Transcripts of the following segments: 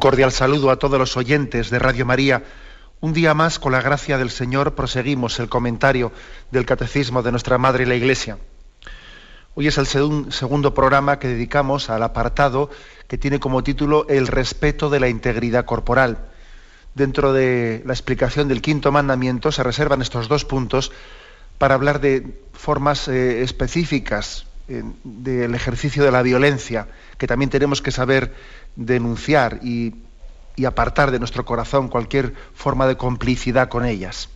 Cordial saludo a todos los oyentes de Radio María. Un día más, con la gracia del Señor, proseguimos el comentario del Catecismo de nuestra Madre la Iglesia. Hoy es el segundo programa que dedicamos al apartado que tiene como título El respeto de la integridad corporal. Dentro de la explicación del quinto mandamiento se reservan estos dos puntos para hablar de formas eh, específicas eh, del ejercicio de la violencia, que también tenemos que saber denunciar y, apartar de nuestro corazón cualquier forma de complicidad con ellas.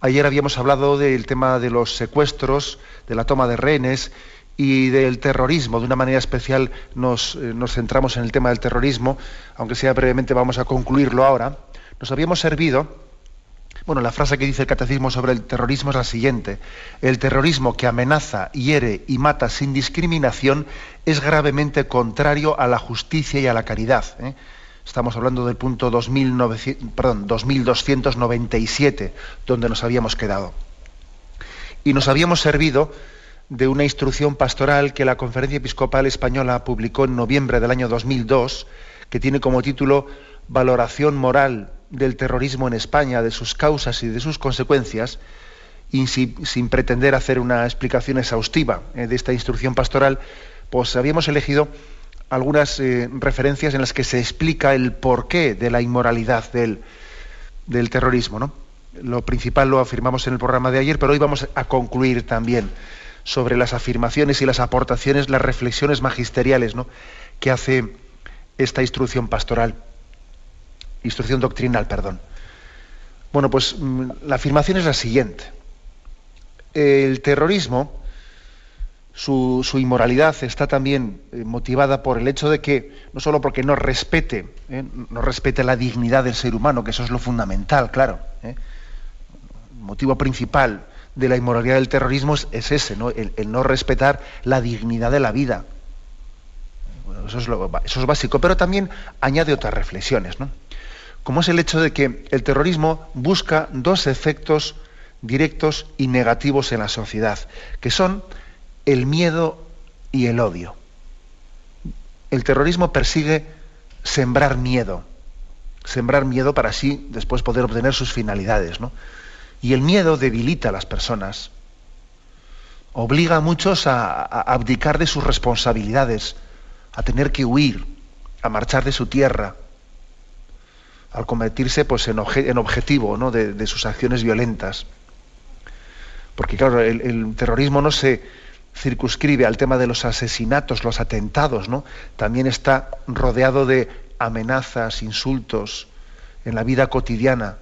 Ayer habíamos hablado del tema de los secuestros, de la toma de rehenes y del terrorismo. De una manera especial nos, eh, nos, centramos en el tema del terrorismo, aunque sea brevemente vamos a concluirlo ahora. Nos habíamos servido bueno, la frase que dice el catecismo sobre el terrorismo es la siguiente. El terrorismo que amenaza, hiere y mata sin discriminación es gravemente contrario a la justicia y a la caridad. ¿eh? Estamos hablando del punto 2297, donde nos habíamos quedado. Y nos habíamos servido de una instrucción pastoral que la Conferencia Episcopal Española publicó en noviembre del año 2002, que tiene como título Valoración moral del terrorismo en España, de sus causas y de sus consecuencias, y sin, pretender hacer una explicación exhaustiva eh, de esta instrucción pastoral, pues habíamos elegido algunas eh, referencias en las que se explica el porqué de la inmoralidad del, terrorismo. ¿no? Lo principal lo afirmamos en el programa de ayer, pero hoy vamos a concluir también sobre las afirmaciones y las aportaciones, las reflexiones magisteriales ¿no? que hace esta instrucción pastoral instrucción doctrinal, perdón. Bueno, pues mm, la afirmación es la siguiente. El terrorismo, su, inmoralidad está también eh, motivada por el hecho de que, no solo porque no respete, eh, no respete la dignidad del ser humano, que eso es lo fundamental, claro. Eh. El motivo principal de la inmoralidad del terrorismo es, ese, ¿no? El, no respetar la dignidad de la vida. eso, es lo, eso es básico, pero también añade otras reflexiones, ¿no? Como es el hecho de que el terrorismo busca dos efectos directos y negativos en la sociedad, que son el miedo y el odio. El terrorismo persigue sembrar miedo, sembrar miedo para así después poder obtener sus finalidades. Y el miedo debilita a las personas, obliga a muchos a, a abdicar de sus responsabilidades, a tener que huir, a marchar de su tierra, al convertirse pues, en, objetivo de, sus acciones violentas. Porque claro, el, terrorismo no se circunscribe al tema de los asesinatos, los atentados, ¿no? También está rodeado de amenazas, insultos en la vida cotidiana,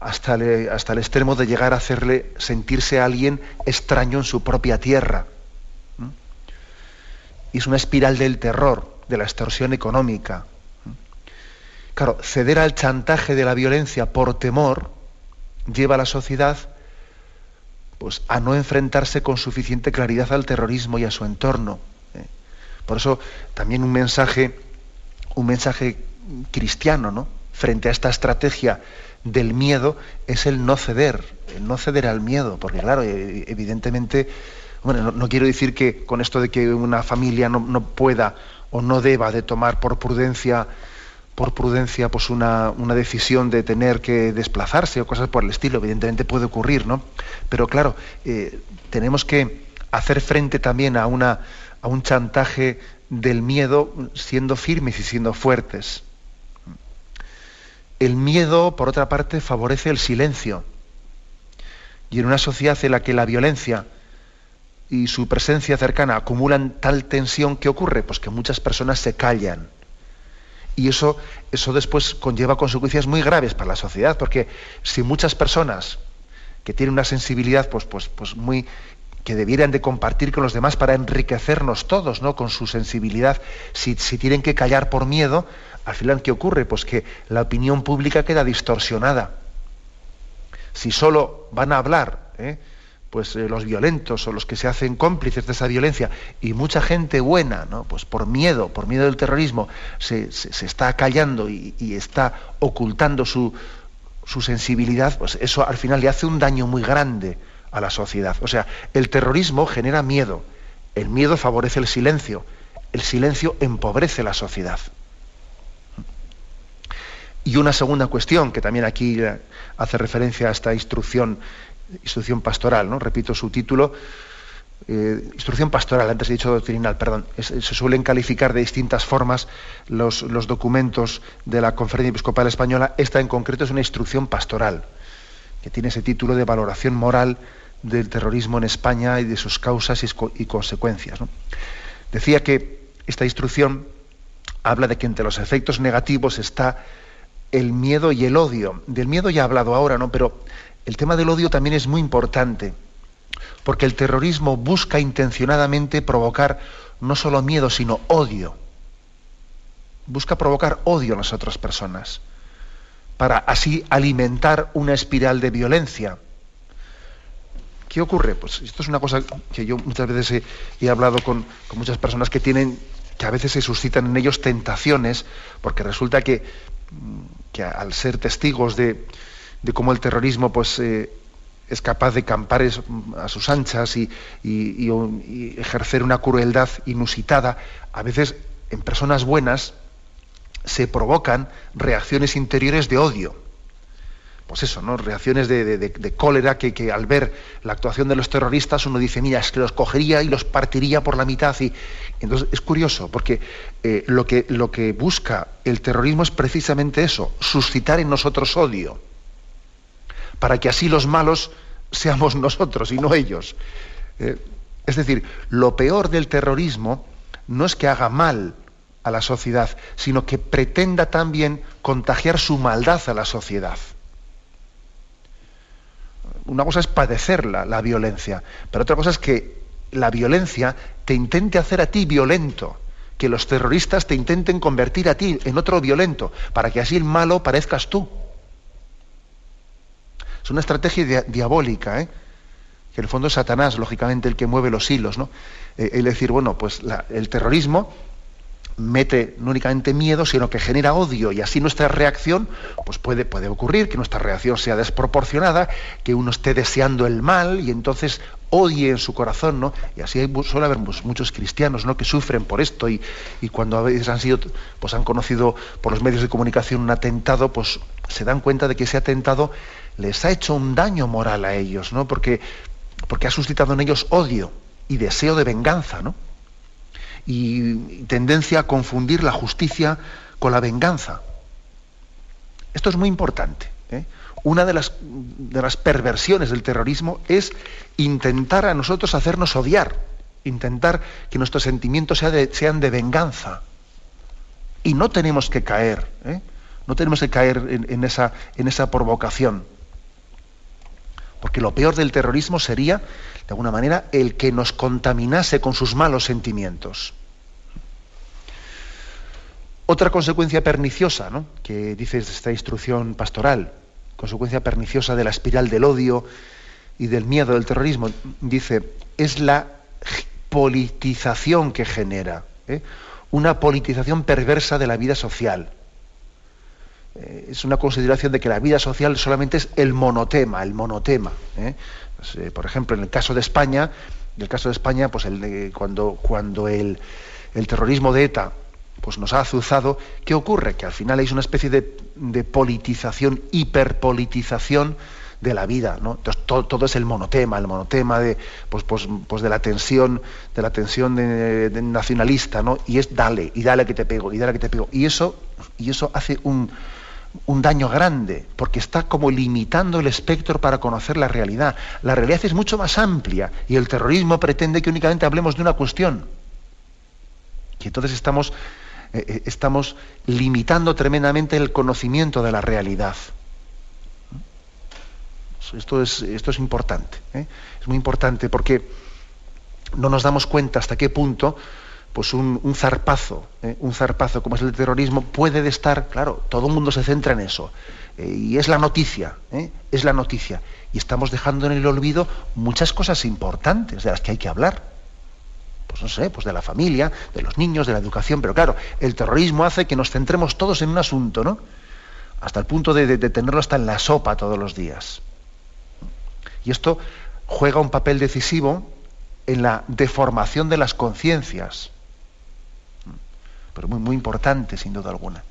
hasta, hasta el extremo de llegar a hacerle sentirse a alguien extraño en su propia tierra. Y es una espiral del terror, de la extorsión económica, Claro, ceder al chantaje de la violencia por temor lleva a la sociedad pues, a no enfrentarse con suficiente claridad al terrorismo y a su entorno. ¿eh? Por eso también un mensaje, un mensaje cristiano, ¿no? Frente a esta estrategia del miedo es el no ceder, el no ceder al miedo, porque claro, e, evidentemente, bueno, no, quiero decir que con esto de que una familia no, no pueda o no deba de tomar por prudencia por prudencia pues una, decisión de tener que desplazarse o cosas por el estilo, evidentemente puede ocurrir, ¿no? Pero claro, eh, tenemos que hacer frente también a, una, a un chantaje del miedo siendo firmes y siendo fuertes. El miedo, por otra parte, favorece el silencio. Y en una sociedad en la que la violencia y su presencia cercana acumulan tal tensión, ¿qué ocurre? Pues que muchas personas se callan y eso, eso después conlleva consecuencias muy graves para la sociedad, porque si muchas personas que tienen una sensibilidad pues, pues, pues muy que debieran de compartir con los demás para enriquecernos todos, ¿no? Con su sensibilidad. Si, tienen que callar por miedo, al final, ¿qué ocurre? Pues que la opinión pública queda distorsionada. Si solo van a hablar, ¿eh? Pues eh, los violentos o los que se hacen cómplices de esa violencia y mucha gente buena, ¿no? pues por miedo, por miedo del terrorismo, se, está callando y, está ocultando su, su sensibilidad, pues eso al final le hace un daño muy grande a la sociedad. O sea, el terrorismo genera miedo, el miedo favorece el silencio, el silencio empobrece la sociedad. Y una segunda cuestión, que también aquí hace referencia a esta instrucción, instrucción pastoral, ¿no? repito su título, eh, instrucción pastoral, antes he dicho doctrinal, perdón, se suelen calificar de distintas formas los, los, documentos de la Conferencia Episcopal Española. Esta en concreto es una instrucción pastoral, que tiene ese título de valoración moral del terrorismo en España y de sus causas y, consecuencias. Decía que esta instrucción habla de que entre los efectos negativos está el miedo y el odio. Del miedo ya he hablado ahora, ¿no? Pero el tema del odio también es muy importante, porque el terrorismo busca intencionadamente provocar no solo miedo, sino odio. Busca provocar odio en las otras personas, para así alimentar una espiral de violencia. ¿Qué ocurre? Pues esto es una cosa que yo muchas veces he, hablado con, muchas personas que tienen, que a veces se suscitan en ellos tentaciones, porque resulta que, que al ser testigos de, cómo el terrorismo pues, eh, es capaz de campar a sus anchas y, y, ejercer una crueldad inusitada, a veces en personas buenas se provocan reacciones interiores de odio pues eso, ¿no? reacciones de, cólera que, al ver la actuación de los terroristas uno dice, mira, es que los cogería y los partiría por la mitad. Y, entonces es curioso, porque eh, que, lo que busca el terrorismo es precisamente eso, suscitar en nosotros odio, para que así los malos seamos nosotros y no ellos. Eh, es decir, lo peor del terrorismo no es que haga mal a la sociedad, sino que pretenda también contagiar su maldad a la sociedad una cosa es padecerla, la violencia, pero otra cosa es que la violencia te intente hacer a ti violento, que los terroristas te intenten convertir a ti en otro violento, para que así el malo parezcas tú. Es una estrategia diabólica, ¿eh? que en el fondo es Satanás, lógicamente, el que mueve los hilos. ¿no? Eh, es decir, bueno, pues el terrorismo mete no únicamente miedo, sino que genera odio y así nuestra reacción, pues puede, puede ocurrir que nuestra reacción sea desproporcionada, que uno esté deseando el mal y entonces odie en su corazón, ¿no? Y así suele haber muchos cristianos, ¿no? Que sufren por esto y, cuando a veces han sido, pues han conocido por los medios de comunicación un atentado, pues se dan cuenta de que ese atentado les ha hecho un daño moral a ellos, ¿no? Porque, porque ha suscitado en ellos odio y deseo de venganza, ¿no? y tendencia a confundir la justicia con la venganza. Esto es muy importante. ¿eh? Una de las, de las perversiones del terrorismo es intentar a nosotros hacernos odiar, intentar que nuestros sentimientos sean de venganza. Y no tenemos que caer, ¿eh? no tenemos que caer en, esa, en esa provocación. Porque lo peor del terrorismo sería, de alguna manera, el que nos contaminase con sus malos sentimientos. Otra consecuencia perniciosa, ¿no? que dice esta instrucción pastoral, consecuencia perniciosa de la espiral del odio y del miedo del terrorismo, dice, es la politización que genera, ¿eh? una politización perversa de la vida social. Eh, es una consideración de que la vida social solamente es el monotema, el monotema. ¿eh? Pues, eh, por ejemplo, en el caso de España, en el caso de España, pues el, cuando, cuando el, el, terrorismo de ETA pues nos ha azuzado, ¿qué ocurre? Que al final hay una especie de, de politización, hiperpolitización de la vida, ¿no? Entonces todo, es el monotema, el monotema de, pues, pues, pues de la tensión, de la tensión de, nacionalista, ¿no? Y es dale, y dale que te pego, y dale que te pego. Y eso, y eso hace un, un daño grande, porque está como limitando el espectro para conocer la realidad. La realidad es mucho más amplia y el terrorismo pretende que únicamente hablemos de una cuestión. Y entonces estamos, eh, eh, estamos limitando tremendamente el conocimiento de la realidad. Esto es, esto es importante, ¿eh? es muy importante porque no nos damos cuenta hasta qué punto pues un, zarpazo, ¿eh? un zarpazo como es el terrorismo, puede estar, claro, todo el mundo se centra en eso. Eh, y es la noticia, ¿eh? es la noticia. Y estamos dejando en el olvido muchas cosas importantes de las que hay que hablar. Pues no sé, pues de la familia, de los niños, de la educación, pero claro, el terrorismo hace que nos centremos todos en un asunto, ¿no? Hasta el punto de tenerlo hasta en la sopa todos los días. Y esto juega un papel decisivo en la deformación de las conciencias pero muy, muy importante sin duda alguna.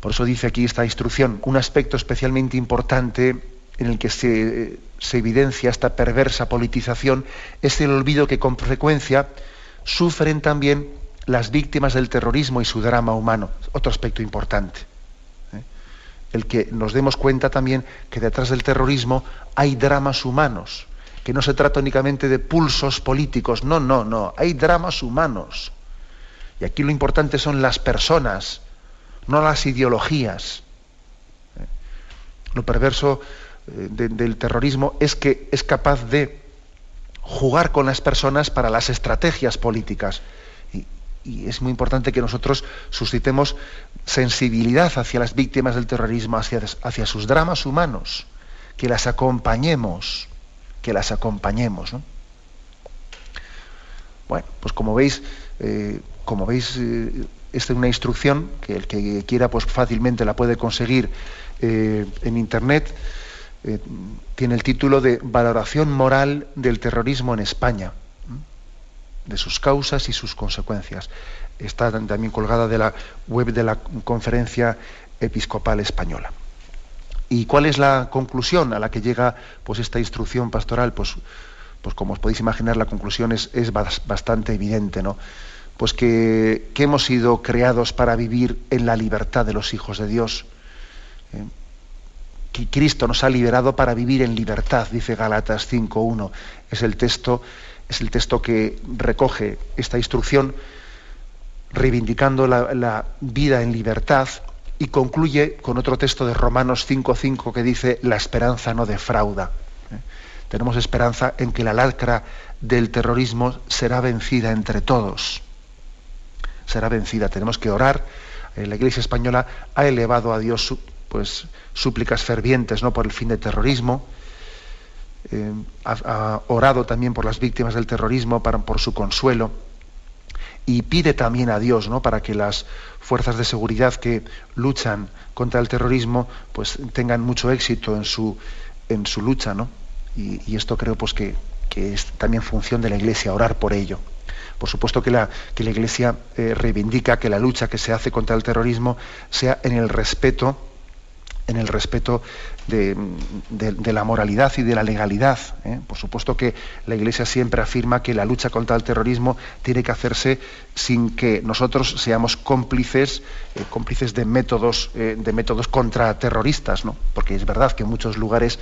Por eso dice aquí esta instrucción, un aspecto especialmente importante en el que se, evidencia esta perversa politización es el olvido que con frecuencia sufren también las víctimas del terrorismo y su drama humano. Otro aspecto importante. ¿eh? El que nos demos cuenta también que detrás del terrorismo hay dramas humanos, que no se trata únicamente de pulsos políticos, no, no, no, hay dramas humanos. Y aquí lo importante son las personas, no las ideologías. ¿Eh? Lo perverso eh, del terrorismo es que es capaz de jugar con las personas para las estrategias políticas. Y, es muy importante que nosotros suscitemos sensibilidad hacia las víctimas del terrorismo, hacia, sus dramas humanos, que las acompañemos, que las acompañemos. Bueno, pues como veis, eh, como veis, eh, esta es una instrucción que el que quiera pues fácilmente la puede conseguir eh, en internet. Eh, tiene el título de Valoración moral del terrorismo en España, de sus causas y sus consecuencias. Está también colgada de la web de la Conferencia Episcopal Española. ¿Y cuál es la conclusión a la que llega pues, esta instrucción pastoral? Pues, pues como os podéis imaginar, la conclusión es, es bastante evidente, ¿no? Pues que, hemos sido creados para vivir en la libertad de los hijos de Dios. ¿eh? Que Cristo nos ha liberado para vivir en libertad, dice Galatas 5.1. Es el texto, es el texto que recoge esta instrucción, reivindicando la, vida en libertad, y concluye con otro texto de Romanos 5.5 que dice, la esperanza no defrauda. ¿eh? Tenemos esperanza en que la lacra del terrorismo será vencida entre todos será vencida. Tenemos que orar. Eh, la Iglesia española ha elevado a Dios pues, súplicas fervientes ¿no? por el fin del terrorismo. Eh, ha, orado también por las víctimas del terrorismo, para, por su consuelo. Y pide también a Dios ¿no? para que las fuerzas de seguridad que luchan contra el terrorismo pues, tengan mucho éxito en su, en su lucha. ¿no? Y, esto creo pues, que, que es también función de la Iglesia, orar por ello. Por supuesto que la, que la Iglesia eh, reivindica que la lucha que se hace contra el terrorismo sea en el respeto en el respeto de, la moralidad y de la legalidad. ¿eh? Por supuesto que la Iglesia siempre afirma que la lucha contra el terrorismo tiene que hacerse sin que nosotros seamos cómplices, eh, cómplices de métodos, de métodos contraterroristas, ¿no? Porque es verdad que en muchos lugares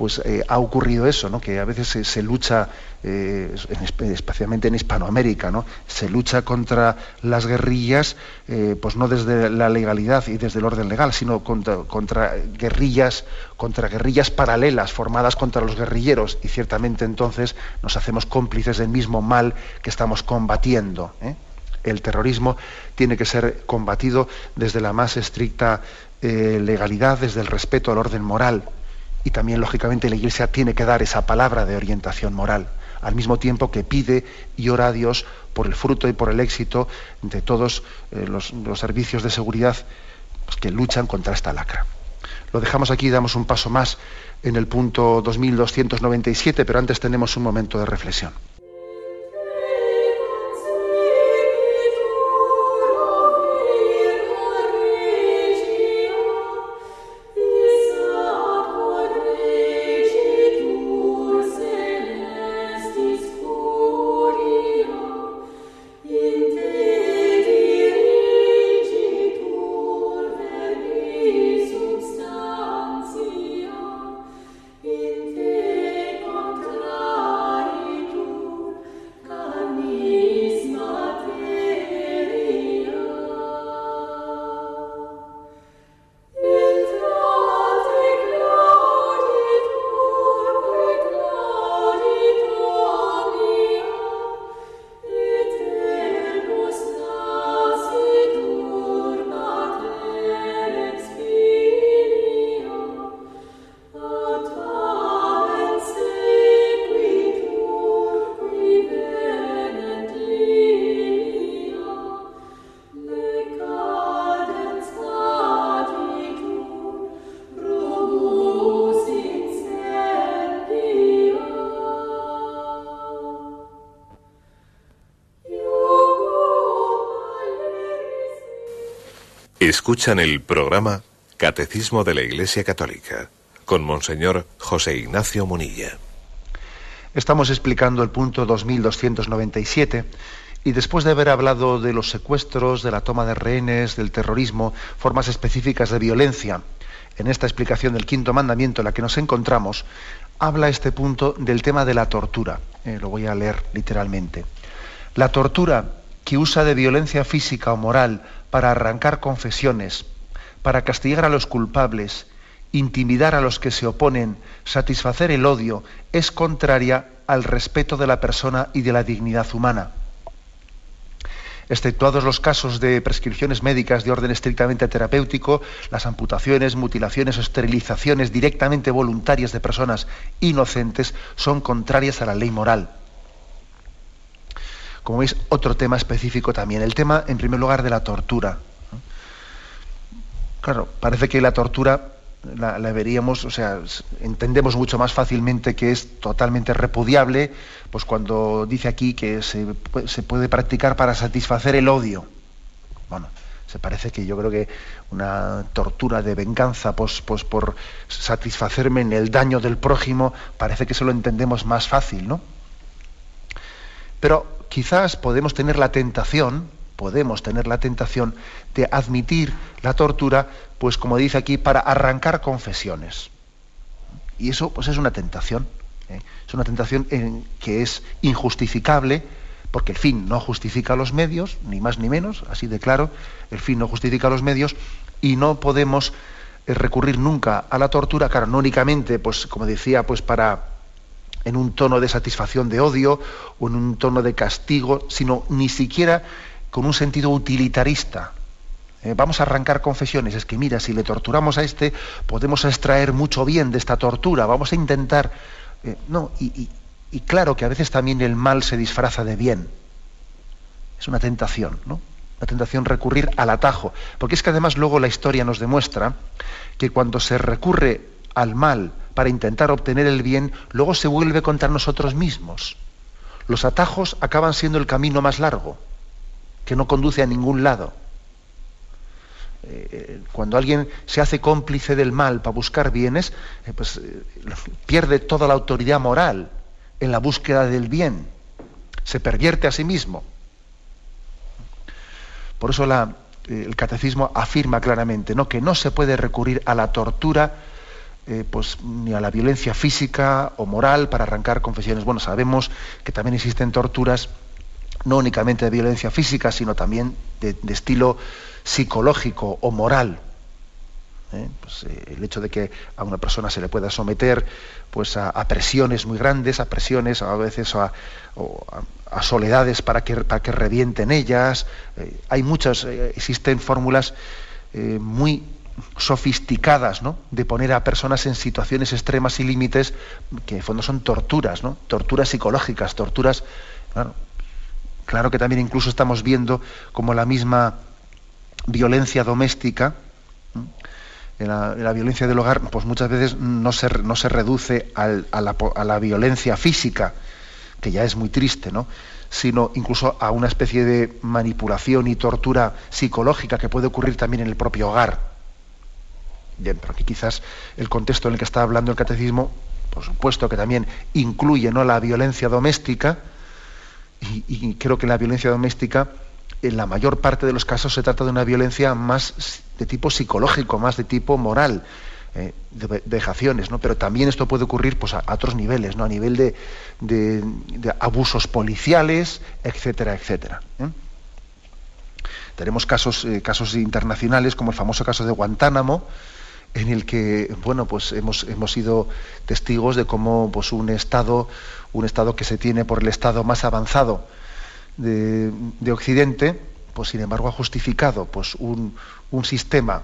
pues eh, ha ocurrido eso, ¿no? que a veces se, lucha, eh, especialmente en Hispanoamérica, ¿no? se lucha contra las guerrillas, eh, pues no desde la legalidad y desde el orden legal, sino contra, guerrillas, contra guerrillas paralelas formadas contra los guerrilleros, y ciertamente entonces nos hacemos cómplices del mismo mal que estamos combatiendo. El terrorismo tiene que ser combatido desde la más estricta legalidad, desde el respeto al orden moral y también, lógicamente, la Iglesia tiene que dar esa palabra de orientación moral, al mismo tiempo que pide y ora a Dios por el fruto y por el éxito de todos eh, los, servicios de seguridad pues, que luchan contra esta lacra. Lo dejamos aquí y damos un paso más en el punto 2297, pero antes tenemos un momento de reflexión. Escuchan el programa Catecismo de la Iglesia Católica con Monseñor José Ignacio Munilla. Estamos explicando el punto 2297 y después de haber hablado de los secuestros, de la toma de rehenes, del terrorismo, formas específicas de violencia, en esta explicación del quinto mandamiento en la que nos encontramos, habla este punto del tema de la tortura. Eh, lo voy a leer literalmente. La tortura que usa de violencia física o moral para arrancar confesiones, para castigar a los culpables, intimidar a los que se oponen, satisfacer el odio, es contraria al respeto de la persona y de la dignidad humana. Exceptuados los casos de prescripciones médicas de orden estrictamente terapéutico, las amputaciones, mutilaciones o esterilizaciones directamente voluntarias de personas inocentes son contrarias a la ley moral como veis, otro tema específico también. El tema, en primer lugar, de la tortura. Claro, parece que la tortura la, veríamos, o sea, entendemos mucho más fácilmente que es totalmente repudiable, pues cuando dice aquí que se, puede practicar para satisfacer el odio. Bueno, se parece que yo creo que una tortura de venganza pues, pues por satisfacerme en el daño del prójimo, parece que eso lo entendemos más fácil, ¿no? Pero quizás podemos tener la tentación, podemos tener la tentación de admitir la tortura, pues como dice aquí, para arrancar confesiones. Y eso pues es una tentación. ¿eh? Es una tentación en que es injustificable, porque el fin no justifica los medios, ni más ni menos, así de claro, el fin no justifica los medios, y no podemos eh, recurrir nunca a la tortura, claro, no únicamente, pues como decía, pues para en un tono de satisfacción de odio o en un tono de castigo, sino ni siquiera con un sentido utilitarista. Eh, vamos a arrancar confesiones, es que mira, si le torturamos a este, podemos extraer mucho bien de esta tortura, vamos a intentar... Eh, no, y, y, claro que a veces también el mal se disfraza de bien. Es una tentación, ¿no? Una tentación recurrir al atajo. Porque es que además luego la historia nos demuestra que cuando se recurre al mal para intentar obtener el bien, luego se vuelve contra nosotros mismos. Los atajos acaban siendo el camino más largo, que no conduce a ningún lado. Eh, cuando alguien se hace cómplice del mal para buscar bienes, eh, pues eh, pierde toda la autoridad moral en la búsqueda del bien. Se pervierte a sí mismo. Por eso el catecismo afirma claramente ¿no? que no se puede recurrir a la tortura eh, pues, ni a la violencia física o moral para arrancar confesiones. Bueno, sabemos que también existen torturas no únicamente de violencia física, sino también de, estilo psicológico o moral. ¿eh? Pues, eh, el hecho de que a una persona se le pueda someter pues, a, presiones muy grandes, a presiones, a veces a, a, soledades para que, para que revienten ellas. hay muchas, existen fórmulas muy sofisticadas, ¿no? De poner a personas en situaciones extremas y límites que en fondo son torturas, ¿no? Torturas psicológicas, torturas. Claro, que también incluso estamos viendo como la misma violencia doméstica, la, violencia del hogar, pues muchas veces no se, no se reduce a, la, a, la, violencia física, que ya es muy triste, ¿no? sino incluso a una especie de manipulación y tortura psicológica que puede ocurrir también en el propio hogar. Bien, pero aquí quizás el contexto en el que está hablando el catecismo, por supuesto que también incluye ¿no? la violencia doméstica, y, creo que la violencia doméstica, en la mayor parte de los casos, se trata de una violencia más de tipo psicológico, más de tipo moral, eh, de vejaciones, ¿no? Pero también esto puede ocurrir pues, a, otros niveles, ¿no? A nivel de, abusos policiales, etcétera, etcétera. ¿eh? Tenemos casos, eh, casos internacionales, como el famoso caso de Guantánamo, en el que bueno pues hemos, hemos sido testigos de cómo pues un estado un estado que se tiene por el estado más avanzado de, Occidente pues sin embargo ha justificado pues un, un sistema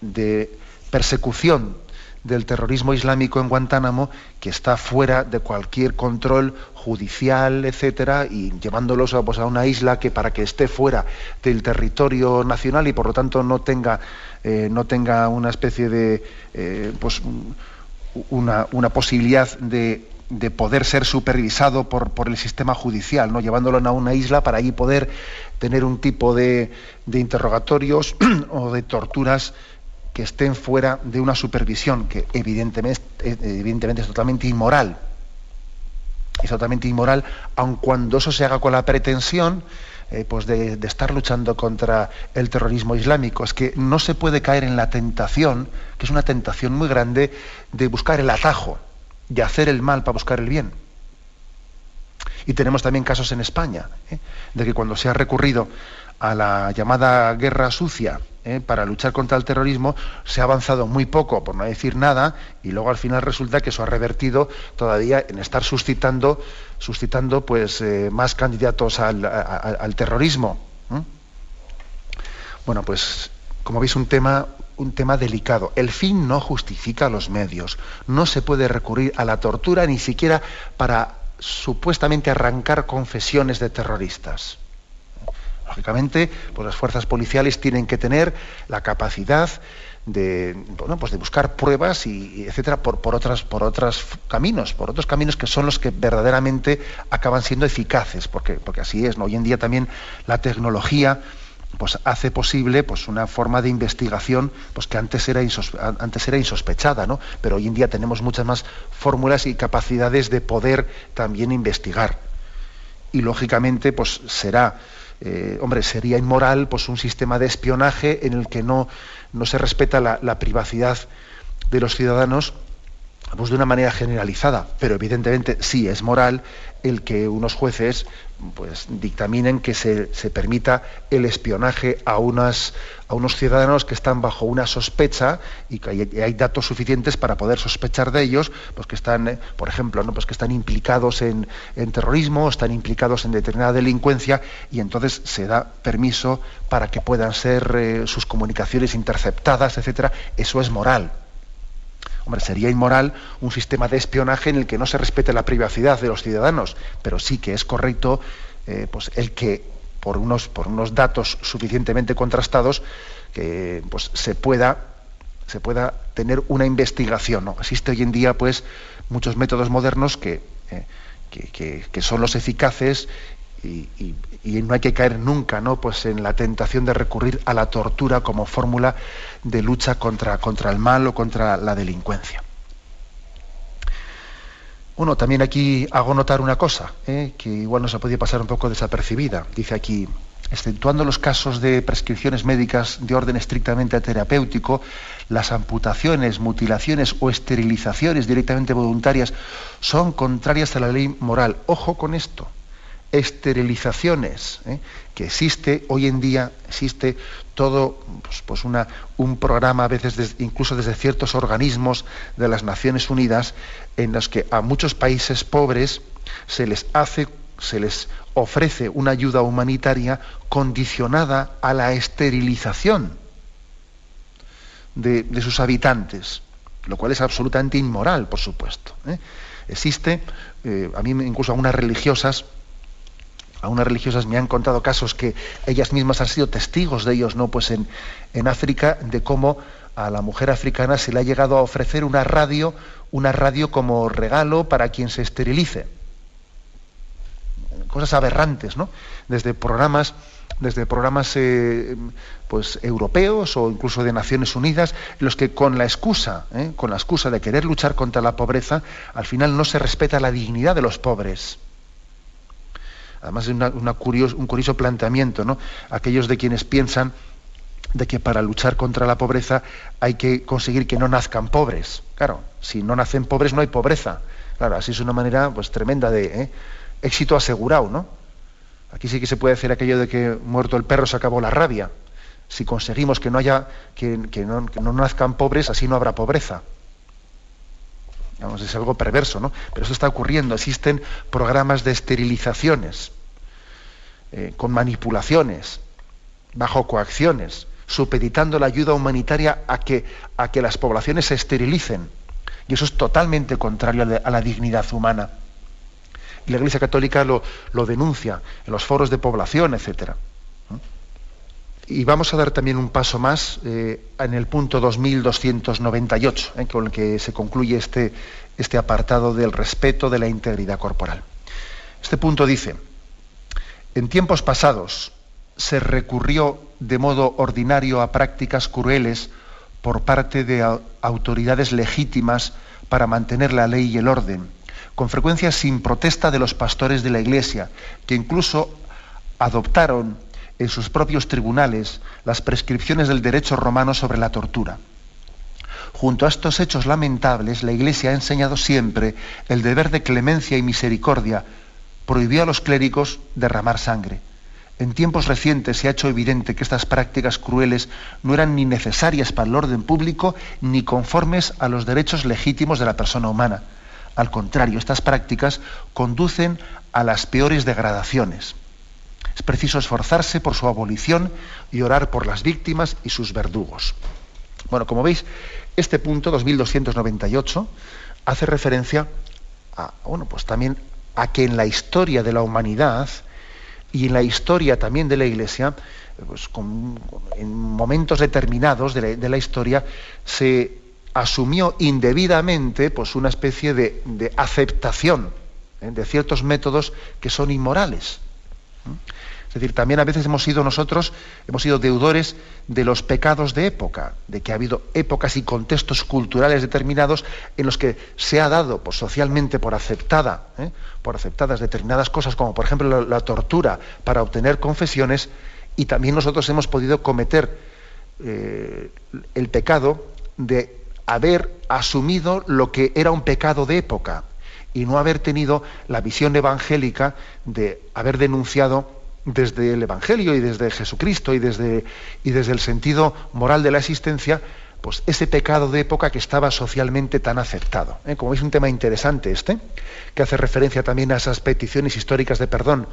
de persecución del terrorismo islámico en Guantánamo que está fuera de cualquier control judicial, etcétera, y llevándolos a, pues, a una isla que para que esté fuera del territorio nacional y por lo tanto no tenga, eh, no tenga una especie de eh, pues, una, una, posibilidad de de poder ser supervisado por, por, el sistema judicial, ¿no? llevándolo a una isla para allí poder tener un tipo de, de interrogatorios o de torturas que estén fuera de una supervisión que evidentemente, evidentemente es totalmente inmoral. Es totalmente inmoral, aun cuando eso se haga con la pretensión eh, pues de, de, estar luchando contra el terrorismo islámico. Es que no se puede caer en la tentación, que es una tentación muy grande, de buscar el atajo, de hacer el mal para buscar el bien. Y tenemos también casos en España, ¿eh? de que cuando se ha recurrido a la llamada guerra sucia ¿eh? para luchar contra el terrorismo, se ha avanzado muy poco, por no decir nada, y luego al final resulta que eso ha revertido todavía en estar suscitando, suscitando pues, eh, más candidatos al, terrorismo. Bueno, pues como veis, un tema, un tema delicado. El fin no justifica los medios. No se puede recurrir a la tortura ni siquiera para supuestamente arrancar confesiones de terroristas. Lógicamente, pues las fuerzas policiales tienen que tener la capacidad de, pues de buscar pruebas y, etcétera por, por otras por otros caminos, por otros caminos que son los que verdaderamente acaban siendo eficaces, porque, porque así es. ¿no? Hoy en día también la tecnología pues hace posible pues una forma de investigación pues que antes era antes era insospechada no pero hoy en día tenemos muchas más fórmulas y capacidades de poder también investigar y lógicamente pues será eh, hombre sería inmoral pues un sistema de espionaje en el que no no se respeta la, la privacidad de los ciudadanos de una manera generalizada, pero evidentemente sí es moral el que unos jueces pues dictaminen que se, se permita el espionaje a unas a unos ciudadanos que están bajo una sospecha y que hay, hay datos suficientes para poder sospechar de ellos, pues que están, eh, por ejemplo, ¿no? pues que están implicados en, en terrorismo, están implicados en determinada delincuencia, y entonces se da permiso para que puedan ser eh, sus comunicaciones interceptadas, etcétera. Eso es moral. Hombre, sería inmoral un sistema de espionaje en el que no se respete la privacidad de los ciudadanos, pero sí que es correcto eh, pues el que por unos, por unos datos suficientemente contrastados que pues, se pueda se pueda tener una investigación. ¿no? Existe hoy en día pues muchos métodos modernos que, eh, que, que, son los eficaces y, y, no hay que caer nunca ¿no? pues en la tentación de recurrir a la tortura como fórmula de lucha contra, contra el mal o contra la delincuencia. Bueno, también aquí hago notar una cosa, ¿eh? que igual nos ha podido pasar un poco desapercibida. Dice aquí, exceptuando los casos de prescripciones médicas de orden estrictamente terapéutico, las amputaciones, mutilaciones o esterilizaciones directamente voluntarias son contrarias a la ley moral. Ojo con esto esterilizaciones, ¿eh? que existe hoy en día, existe todo pues, pues una, un programa a veces incluso desde ciertos organismos de las Naciones Unidas en los que a muchos países pobres se les hace, se les ofrece una ayuda humanitaria condicionada a la esterilización de, de sus habitantes, lo cual es absolutamente inmoral, por supuesto. ¿eh? Existe, eh, a mí incluso a unas religiosas, a unas religiosas me han contado casos que ellas mismas han sido testigos de ellos, ¿no? Pues en, África, de cómo a la mujer africana se le ha llegado a ofrecer una radio, una radio como regalo para quien se esterilice. Cosas aberrantes, ¿no? Desde programas, desde programas eh, pues europeos o incluso de Naciones Unidas, los que con la excusa, ¿eh? con la excusa de querer luchar contra la pobreza, al final no se respeta la dignidad de los pobres Además es un curioso planteamiento, ¿no? Aquellos de quienes piensan de que para luchar contra la pobreza hay que conseguir que no nazcan pobres. Claro, si no nacen pobres no hay pobreza. Claro, así es una manera pues tremenda de ¿eh? éxito asegurado, ¿no? Aquí sí que se puede hacer aquello de que muerto el perro se acabó la rabia. Si conseguimos que no haya, que, no, que no nazcan pobres, así no habrá pobreza. Vamos, es algo perverso, ¿no? Pero eso está ocurriendo. Existen programas de esterilizaciones, eh, con manipulaciones, bajo coacciones, supeditando la ayuda humanitaria a que, a que las poblaciones se esterilicen. Y eso es totalmente contrario a la, a la dignidad humana. Y la Iglesia Católica lo, lo, denuncia en los foros de población, etcétera. Y vamos a dar también un paso más eh, en el punto 2298, eh, con el que se concluye este, este apartado del respeto de la integridad corporal. Este punto dice, en tiempos pasados se recurrió de modo ordinario a prácticas crueles por parte de autoridades legítimas para mantener la ley y el orden, con frecuencia sin protesta de los pastores de la Iglesia, que incluso adoptaron en sus propios tribunales las prescripciones del derecho romano sobre la tortura. Junto a estos hechos lamentables, la Iglesia ha enseñado siempre el deber de clemencia y misericordia, prohibió a los clérigos derramar sangre. En tiempos recientes se ha hecho evidente que estas prácticas crueles no eran ni necesarias para el orden público ni conformes a los derechos legítimos de la persona humana. Al contrario, estas prácticas conducen a las peores degradaciones. Es preciso esforzarse por su abolición y orar por las víctimas y sus verdugos. Bueno, como veis, este punto 2298 hace referencia a, bueno, pues también a que en la historia de la humanidad y en la historia también de la Iglesia, pues en momentos determinados de la, historia, se asumió indebidamente pues, una especie de, aceptación ¿eh? de ciertos métodos que son inmorales. Es decir, también a veces hemos sido nosotros, hemos sido deudores de los pecados de época, de que ha habido épocas y contextos culturales determinados en los que se ha dado pues, socialmente por aceptada, ¿eh? por aceptadas determinadas cosas, como por ejemplo la, tortura para obtener confesiones, y también nosotros hemos podido cometer eh, el pecado de haber asumido lo que era un pecado de época y no haber tenido la visión evangélica de haber denunciado desde el Evangelio y desde Jesucristo y desde, y desde el sentido moral de la existencia, pues ese pecado de época que estaba socialmente tan aceptado. ¿eh? Como veis, un tema interesante este, que hace referencia también a esas peticiones históricas de perdón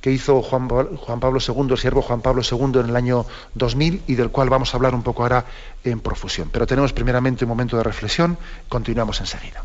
que hizo Juan, Pablo II, el siervo Juan Pablo II en el año 2000 y del cual vamos a hablar un poco ahora en profusión. Pero tenemos primeramente un momento de reflexión, continuamos enseguida.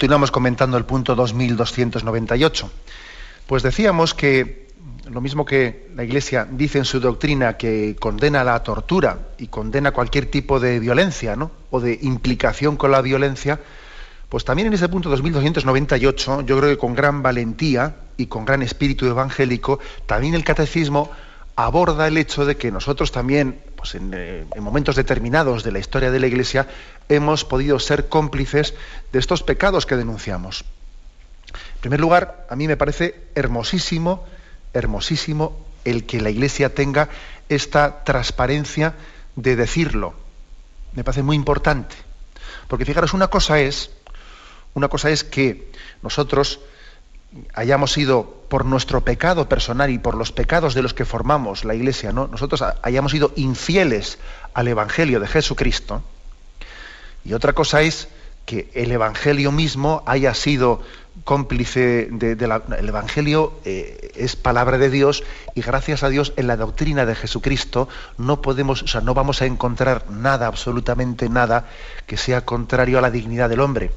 Continuamos comentando el punto 2298. Pues decíamos que lo mismo que la Iglesia dice en su doctrina que condena la tortura y condena cualquier tipo de violencia ¿no? o de implicación con la violencia, pues también en ese punto 2298, yo creo que con gran valentía y con gran espíritu evangélico, también el catecismo aborda el hecho de que nosotros también, pues eh, en, momentos determinados de la historia de la Iglesia, hemos podido ser cómplices de estos pecados que denunciamos. En primer lugar, a mí me parece hermosísimo, hermosísimo el que la Iglesia tenga esta transparencia de decirlo. Me parece muy importante. Porque fijaros, una cosa es, una cosa es que nosotros hayamos sido por nuestro pecado personal y por los pecados de los que formamos la Iglesia, ¿no? nosotros hayamos sido infieles al Evangelio de Jesucristo. Y otra cosa es que el Evangelio mismo haya sido cómplice de, la, el Evangelio eh, es palabra de Dios y gracias a Dios en la doctrina de Jesucristo no podemos, o sea, no vamos a encontrar nada, absolutamente nada que sea contrario a la dignidad del hombre.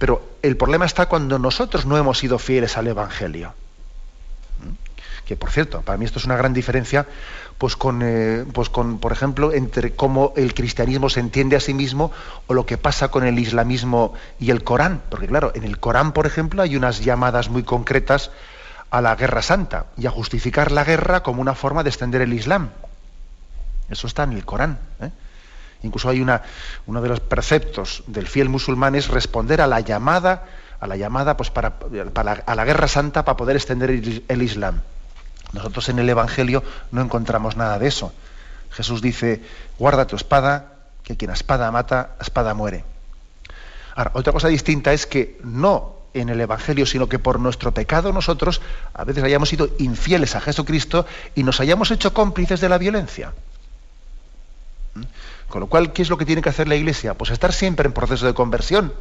Pero el problema está cuando nosotros no hemos sido fieles al Evangelio. ¿Mm? Que por cierto, para mí esto es una gran diferencia, pues con, eh, pues con, por ejemplo, entre cómo el cristianismo se entiende a sí mismo o lo que pasa con el islamismo y el Corán. Porque claro, en el Corán, por ejemplo, hay unas llamadas muy concretas a la guerra santa y a justificar la guerra como una forma de extender el Islam. Eso está en el Corán. ¿eh? Incluso hay una, uno de los preceptos del fiel musulmán es responder a la llamada, a la llamada pues para, a la guerra santa para poder extender el, Islam. Nosotros en el Evangelio no encontramos nada de eso. Jesús dice, guarda tu espada, que quien a espada mata, a espada muere. Ahora, otra cosa distinta es que no en el Evangelio, sino que por nuestro pecado nosotros a veces hayamos sido infieles a Jesucristo y nos hayamos hecho cómplices de la violencia. Con lo cual, ¿qué es lo que tiene que hacer la Iglesia? Pues estar siempre en proceso de conversión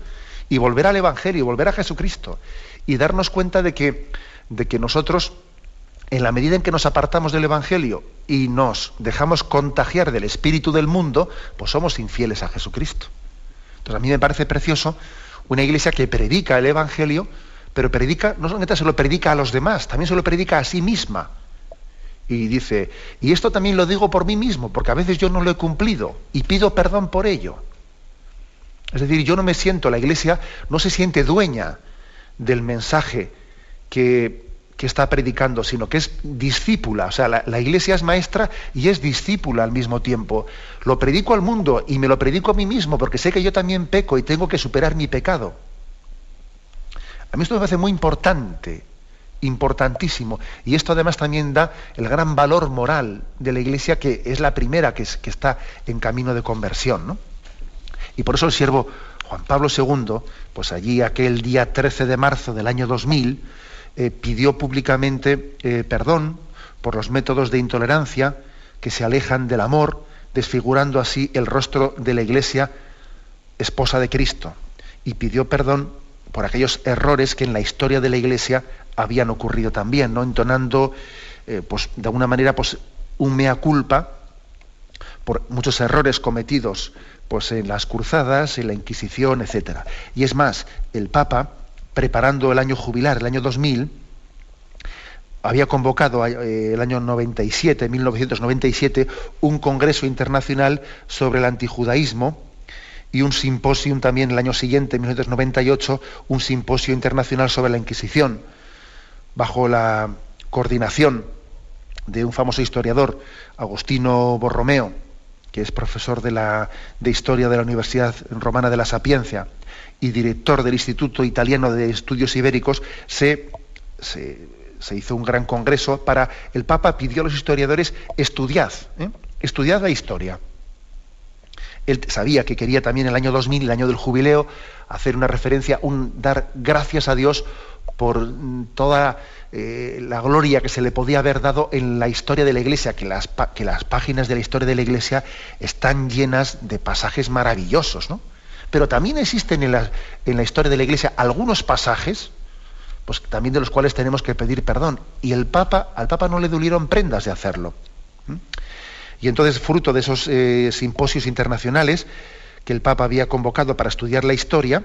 y volver al Evangelio, volver a Jesucristo y darnos cuenta de que, de que nosotros, en la medida en que nos apartamos del Evangelio y nos dejamos contagiar del espíritu del mundo, pues somos infieles a Jesucristo. Entonces a mí me parece precioso una iglesia que predica el Evangelio, pero predica, no solamente se lo predica a los demás, también se lo predica a sí misma. Y dice, y esto también lo digo por mí mismo, porque a veces yo no lo he cumplido y pido perdón por ello. Es decir, yo no me siento, la iglesia no se siente dueña del mensaje que, está predicando, sino que es discípula. O sea, la, la, iglesia es maestra y es discípula al mismo tiempo. Lo predico al mundo y me lo predico a mí mismo, porque sé que yo también peco y tengo que superar mi pecado. A mí esto me parece muy importante importantísimo. Y esto además también da el gran valor moral de la Iglesia, que es la primera que, está en camino de conversión. Y por eso el siervo Juan Pablo II, pues allí aquel día 13 de marzo del año 2000, eh, pidió públicamente eh, perdón por los métodos de intolerancia que se alejan del amor, desfigurando así el rostro de la Iglesia, esposa de Cristo. Y pidió perdón por aquellos errores que en la historia de la Iglesia habían ocurrido también, ¿no? entonando eh, pues, de alguna manera pues, un mea culpa por muchos errores cometidos pues, en las cruzadas, en la Inquisición, etc. Y es más, el Papa, preparando el año jubilar, el año 2000, había convocado eh, el año 97, 1997, un congreso internacional sobre el antijudaísmo, y un simposio también el año siguiente, en 1998, un simposio internacional sobre la Inquisición, bajo la coordinación de un famoso historiador, Agostino Borromeo, que es profesor de, la, de Historia de la Universidad Romana de la Sapiencia y director del Instituto Italiano de Estudios Ibéricos, se, se, hizo un gran congreso para... El Papa pidió a los historiadores, estudiad, ¿eh? estudiad la historia él sabía que quería también el año 2000, el año del jubileo, hacer una referencia, un, dar gracias a Dios por mm, toda eh, la gloria que se le podía haber dado en la historia de la Iglesia, que las, páginas de la historia de la Iglesia están llenas de pasajes maravillosos, ¿no? Pero también existen en la, en la historia de la Iglesia algunos pasajes, pues también de los cuales tenemos que pedir perdón. Y el Papa, al Papa no le dolieron prendas de hacerlo. Y entonces, fruto de esos eh, simposios internacionales que el Papa había convocado para estudiar la historia,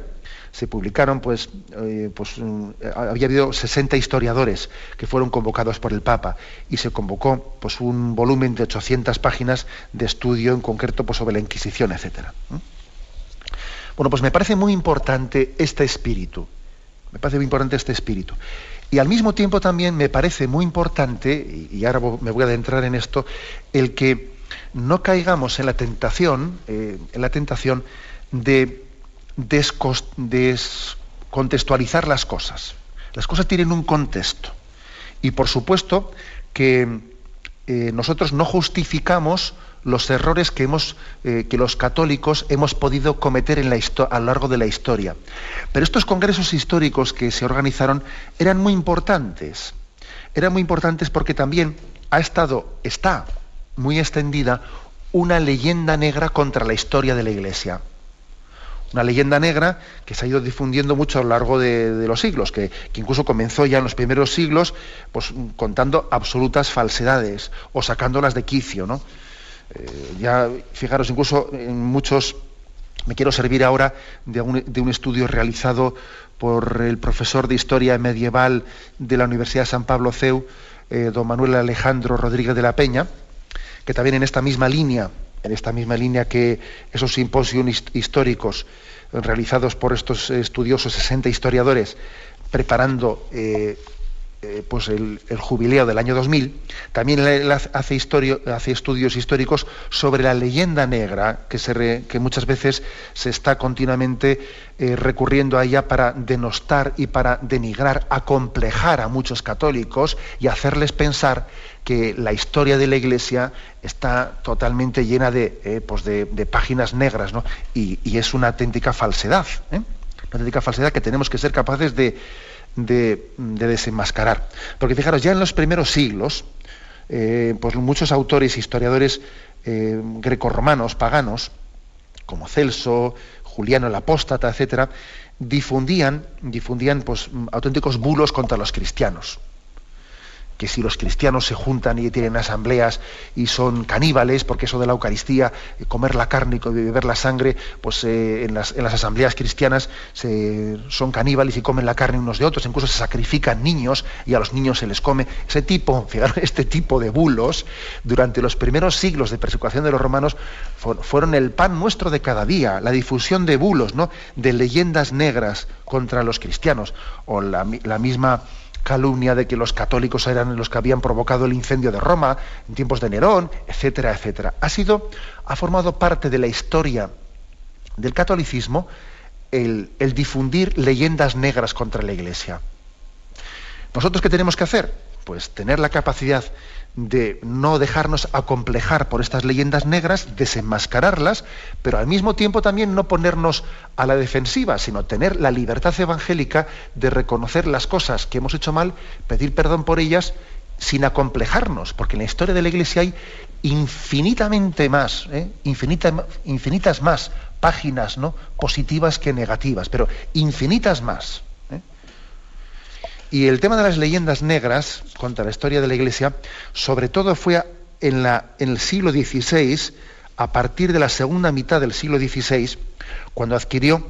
se publicaron, pues, eh, pues mm, había habido 60 historiadores que fueron convocados por el Papa y se convocó pues, un volumen de 800 páginas de estudio en concreto pues, sobre la Inquisición, etc. Bueno, pues me parece muy importante este espíritu, me parece muy importante este espíritu. Y al mismo tiempo también me parece muy importante, y ahora me voy a adentrar en esto, el que no caigamos en la tentación, eh, en la tentación de descontextualizar las cosas. Las cosas tienen un contexto. Y por supuesto que eh, nosotros no justificamos los errores que, hemos, eh, que los católicos hemos podido cometer en la a lo largo de la historia. Pero estos congresos históricos que se organizaron eran muy importantes. Eran muy importantes porque también ha estado, está muy extendida una leyenda negra contra la historia de la Iglesia. Una leyenda negra que se ha ido difundiendo mucho a lo largo de, los siglos, que, incluso comenzó ya en los primeros siglos pues, contando absolutas falsedades o sacándolas de quicio. ¿no? Eh, ya, fijaros, incluso en muchos, me quiero servir ahora de un, estudio realizado por el profesor de Historia Medieval de la Universidad San Pablo CEU, eh, don Manuel Alejandro Rodríguez de la Peña, que también en esta misma línea, en esta misma línea que esos simposios históricos realizados por estos estudiosos 60 historiadores, preparando eh, eh, pues el, jubileo del año 2000, también hace, hace, estudios históricos sobre la leyenda negra, que, muchas veces se está continuamente eh, recurriendo a ella para denostar y para denigrar, acomplejar a muchos católicos y hacerles pensar que la historia de la Iglesia está totalmente llena de, eh, pues de, páginas negras, ¿no? y, es una auténtica falsedad, una auténtica falsedad que tenemos que ser capaces de de, desenmascarar. Porque fijaros, ya en los primeros siglos, eh, pues muchos autores, historiadores eh, grecorromanos, paganos, como Celso, Juliano el Apóstata, etcétera, difundían, difundían pues, auténticos bulos contra los cristianos que si los cristianos se juntan y tienen asambleas y son caníbales, porque eso de la Eucaristía, eh, comer la carne y beber la sangre, pues eh, en, las, asambleas cristianas son caníbales y comen la carne unos de otros, incluso se sacrifican niños y a los niños se les come. Ese tipo, este tipo de bulos, durante los primeros siglos de persecución de los romanos, fueron el pan nuestro de cada día, la difusión de bulos, ¿no? de leyendas negras contra los cristianos, o la misma calumnia de que los católicos eran los que habían provocado el incendio de Roma en tiempos de Nerón, etcétera, etcétera. Ha sido, ha formado parte de la historia del catolicismo el, el difundir leyendas negras contra la Iglesia. ¿Nosotros qué tenemos que hacer? Pues tener la capacidad de no dejarnos acomplejar por estas leyendas negras, desenmascararlas, pero al mismo tiempo también no ponernos a la defensiva, sino tener la libertad evangélica de reconocer las cosas que hemos hecho mal, pedir perdón por ellas sin acomplejarnos, porque en la historia de la Iglesia hay infinitamente más, ¿eh? infinitas más páginas ¿no? positivas que negativas, pero infinitas más. Y el tema de las leyendas negras contra la historia de la Iglesia, sobre todo fue en, el siglo XVI, a partir de la segunda mitad del siglo XVI, cuando adquirió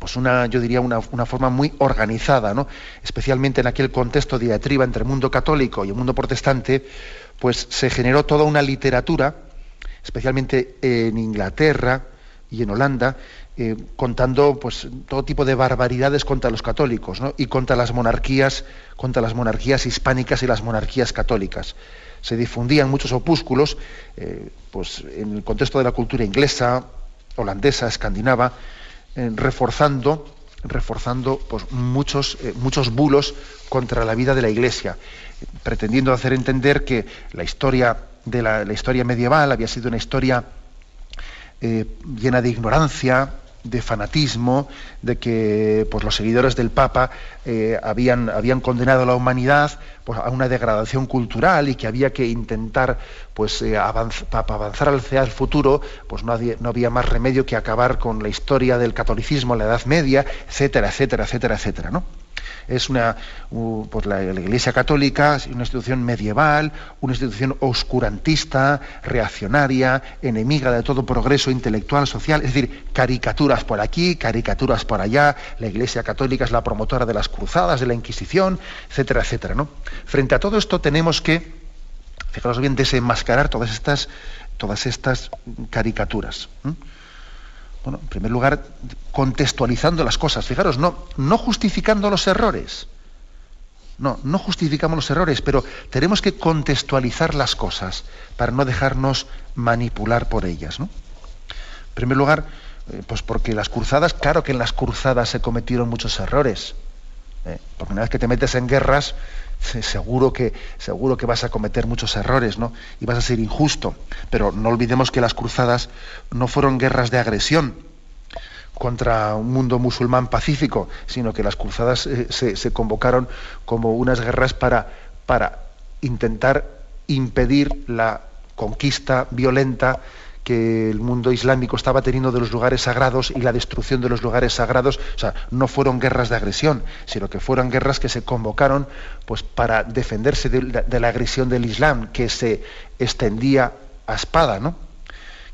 pues una, yo diría, una, forma muy organizada, ¿no? especialmente en aquel contexto de diatriba entre el mundo católico y el mundo protestante, pues se generó toda una literatura, especialmente en Inglaterra y en Holanda, eh, contando pues, todo tipo de barbaridades contra los católicos y contra las monarquías, contra las monarquías hispánicas y las monarquías católicas. Se difundían muchos opúsculos eh, pues, en el contexto de la cultura inglesa, holandesa, escandinava, eh, reforzando, reforzando pues, muchos, muchos bulos contra la vida de la Iglesia, pretendiendo hacer entender que la historia de la, historia medieval había sido una historia llena de ignorancia, de fanatismo, de que pues, los seguidores del Papa eh, habían, habían, condenado a la humanidad pues, a una degradación cultural y que había que intentar, pues, eh, para avanzar hacia el futuro, pues no había, no había, más remedio que acabar con la historia del catolicismo, la Edad Media, etcétera, etcétera, etcétera, etcétera. ¿no? es una, pues la, Iglesia Católica, una institución medieval, una institución oscurantista, reaccionaria, enemiga de todo progreso intelectual, social, es decir, caricaturas por aquí, caricaturas por allá, la Iglesia Católica es la promotora de las cruzadas, de la Inquisición, etcétera, etcétera. ¿no? Frente a todo esto tenemos que, fijaros bien, desenmascarar todas estas, todas estas caricaturas. Bueno, en primer lugar, contextualizando las cosas. Fijaros, no, no justificando los errores. No, no justificamos los errores, pero tenemos que contextualizar las cosas para no dejarnos manipular por ellas. En primer lugar, pues porque las cruzadas, claro que en las cruzadas se cometieron muchos errores. ¿eh? Porque una vez que te metes en guerras, seguro que, seguro que vas a cometer muchos errores, ¿no? Y vas a ser injusto. Pero no olvidemos que las cruzadas no fueron guerras de agresión contra un mundo musulmán pacífico, sino que las cruzadas eh, se, se, convocaron como unas guerras para, para intentar impedir la conquista violenta que el mundo islámico estaba teniendo de los lugares sagrados y la destrucción de los lugares sagrados, o sea, no fueron guerras de agresión, sino que fueron guerras que se convocaron pues, para defenderse de, la agresión del Islam, que se extendía a espada, ¿no?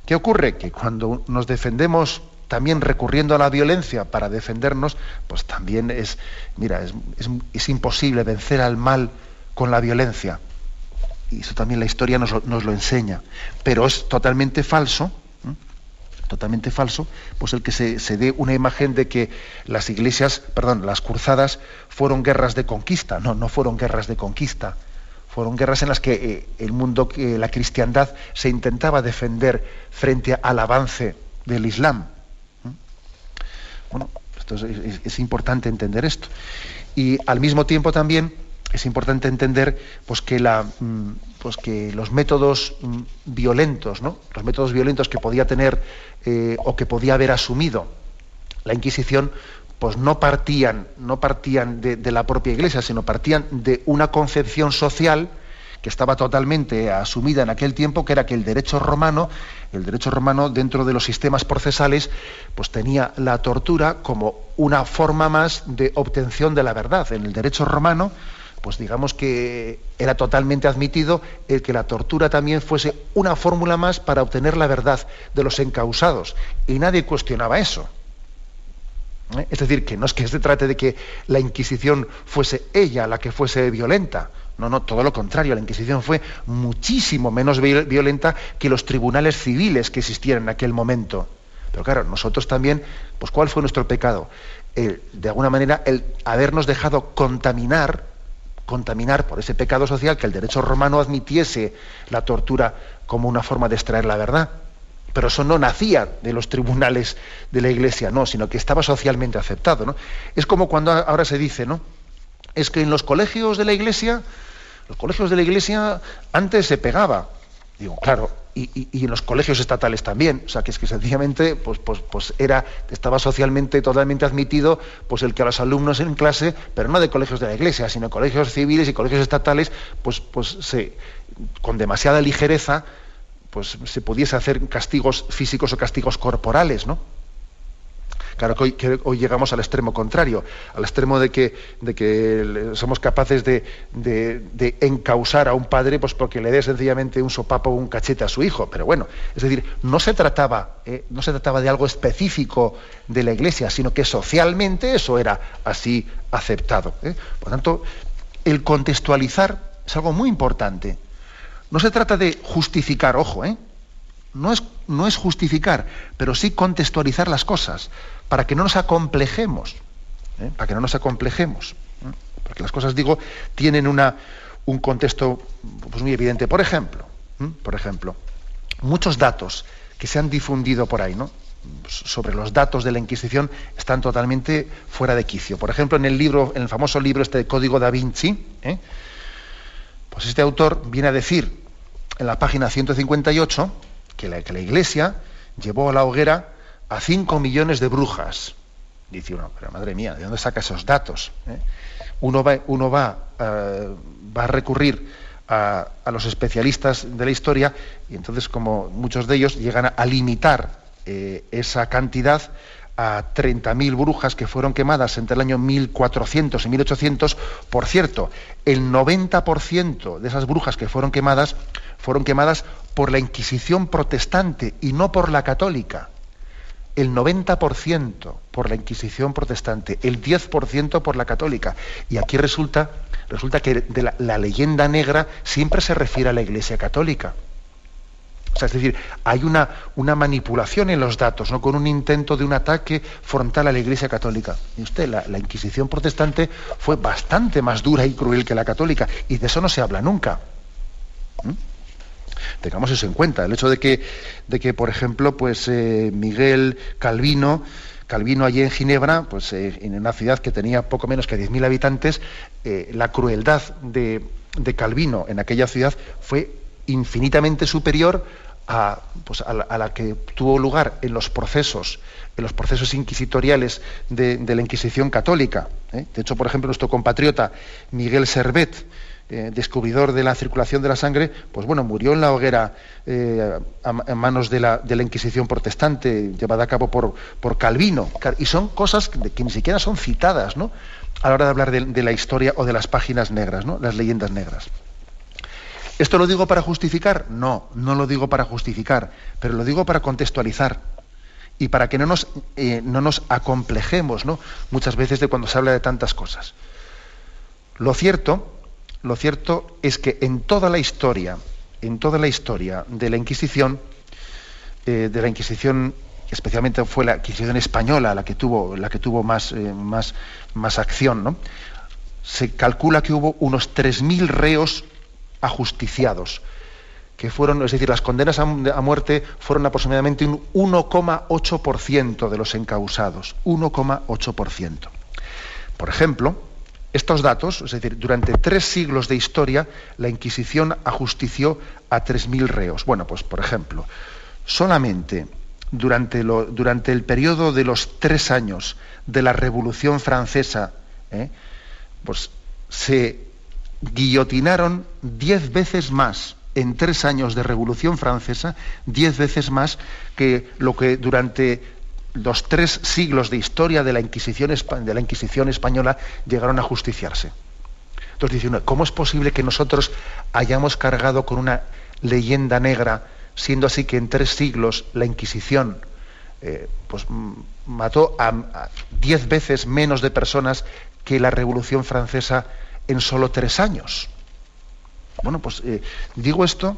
¿Qué ocurre? Que cuando nos defendemos también recurriendo a la violencia para defendernos, pues también es, mira, es imposible vencer al mal con la violencia y eso también la historia nos, lo enseña, pero es totalmente falso, totalmente falso, pues el que se, dé una imagen de que las iglesias, perdón, las cruzadas fueron guerras de conquista. No, no fueron guerras de conquista. Fueron guerras en las que eh, el mundo, eh, la cristiandad, se intentaba defender frente al avance del Islam. Bueno, es, importante entender esto. Y al mismo tiempo también es importante entender pues, que, mm, pues, los métodos mm, violentos, ¿no? los métodos violentos que podía tener eh, o que podía haber asumido la Inquisición, pues no partían, no partían de, de, la propia Iglesia, sino partían de una concepción social que estaba totalmente asumida en aquel tiempo, que era que el derecho romano, el derecho romano dentro de los sistemas procesales, pues tenía la tortura como una forma más de obtención de la verdad. En el derecho romano, pues digamos que era totalmente admitido el que la tortura también fuese una fórmula más para obtener la verdad de los encausados. Y nadie cuestionaba eso. ¿Eh? Es decir, que no es que se trate de que la Inquisición fuese ella la que fuese violenta. No, no, todo lo contrario. La Inquisición fue muchísimo menos violenta que los tribunales civiles que existían en aquel momento. Pero claro, nosotros también, pues ¿cuál fue nuestro pecado? de alguna manera, el habernos dejado contaminar, contaminar por ese pecado social que el derecho romano admitiese la tortura como una forma de extraer la verdad. Pero eso no nacía de los tribunales de la Iglesia, no, sino que estaba socialmente aceptado. ¿no? Es como cuando ahora se dice, ¿no? Es que en los colegios de la Iglesia los colegios de la Iglesia antes se pegaba. Digo, claro, y, en los colegios estatales también. O sea, que es que sencillamente pues, pues, pues era, estaba socialmente totalmente admitido pues el que a los alumnos en clase, pero no de colegios de la Iglesia, sino colegios civiles y colegios estatales, pues, pues se, con demasiada ligereza pues se pudiese hacer castigos físicos o castigos corporales, ¿no? Claro que hoy, llegamos al extremo contrario, al extremo de que, de somos capaces de, encausar a un padre pues porque le dé sencillamente un sopapo o un cachete a su hijo. Pero bueno, es decir, no se trataba, eh, no se trataba de algo específico de la Iglesia, sino que socialmente eso era así aceptado. ¿eh? Por tanto, el contextualizar es algo muy importante. No se trata de justificar, ojo, ¿eh? no es justificar, pero sí contextualizar las cosas para que no nos acomplejemos, ¿eh? para que no nos acomplejemos. ¿eh? Porque las cosas, digo, tienen una, un contexto pues, muy evidente. Por ejemplo, ¿eh? por ejemplo, muchos datos que se han difundido por ahí, ¿no? sobre los datos de la Inquisición están totalmente fuera de quicio. Por ejemplo, en el libro, en el famoso libro este de Código da Vinci, pues este autor viene a decir en la página 158 que la, que la Iglesia llevó a la hoguera a 5 millones de brujas. Dice uno, pero madre mía, ¿de dónde saca esos datos? Eh? Uno, va, uno va, eh, va a recurrir a, los especialistas de la historia y entonces, como muchos de ellos, llegan a, limitar eh, esa cantidad a 30.000 brujas que fueron quemadas entre el año 1400 y 1800. Por cierto, el 90% de esas brujas que fueron quemadas fueron quemadas por la Inquisición protestante y no por la católica el 90% por la Inquisición protestante, el 10% por la católica. Y aquí resulta, resulta que de la, leyenda negra siempre se refiere a la Iglesia católica. Es decir, hay una, una, manipulación en los datos, ¿no? con un intento de un ataque frontal a la Iglesia católica. Y usted, la, Inquisición protestante fue bastante más dura y cruel que la católica, y de eso no se habla nunca. ¿Mm? Tengamos eso en cuenta. El hecho de que, de que por ejemplo, pues eh, Miguel Calvino, Calvino allí en Ginebra, pues eh, en una ciudad que tenía poco menos que 10.000 habitantes, eh, la crueldad de, Calvino en aquella ciudad fue infinitamente superior a, pues, la, que tuvo lugar en los procesos, en los procesos inquisitoriales de, de la Inquisición católica. De hecho, por ejemplo, nuestro compatriota Miguel Servet, eh, descubridor de la circulación de la sangre, pues bueno, murió en la hoguera eh, en manos de la, de la, Inquisición protestante, llevada a cabo por, por Calvino. Y son cosas que, ni siquiera son citadas, ¿no? A la hora de hablar de, la historia o de las páginas negras, ¿no? Las leyendas negras. ¿Esto lo digo para justificar? No, no lo digo para justificar, pero lo digo para contextualizar y para que no nos, eh, no nos acomplejemos ¿no? muchas veces de cuando se habla de tantas cosas. Lo cierto lo cierto es que en toda la historia, en toda la historia de la Inquisición, eh, de la Inquisición especialmente fue la Inquisición española la que tuvo, la que tuvo más, eh, más, acción, ¿no? se calcula que hubo unos 3.000 reos ajusticiados, que fueron, es decir, las condenas a, muerte fueron aproximadamente un 1,8% de los encausados, 1,8%. Por ejemplo, estos datos, es decir, durante tres siglos de historia, la Inquisición ajustició a 3.000 reos. Bueno, pues, por ejemplo, solamente durante, durante el periodo de los tres años de la Revolución Francesa, ¿eh? pues se guillotinaron diez veces más en tres años de Revolución Francesa, diez veces más que lo que durante los tres siglos de historia de la Inquisición, española llegaron a justiciarse. Entonces dice ¿cómo es posible que nosotros hayamos cargado con una leyenda negra, siendo así que en tres siglos la Inquisición eh, pues, mató a diez veces menos de personas que la Revolución Francesa en solo tres años. Bueno, pues eh, digo esto,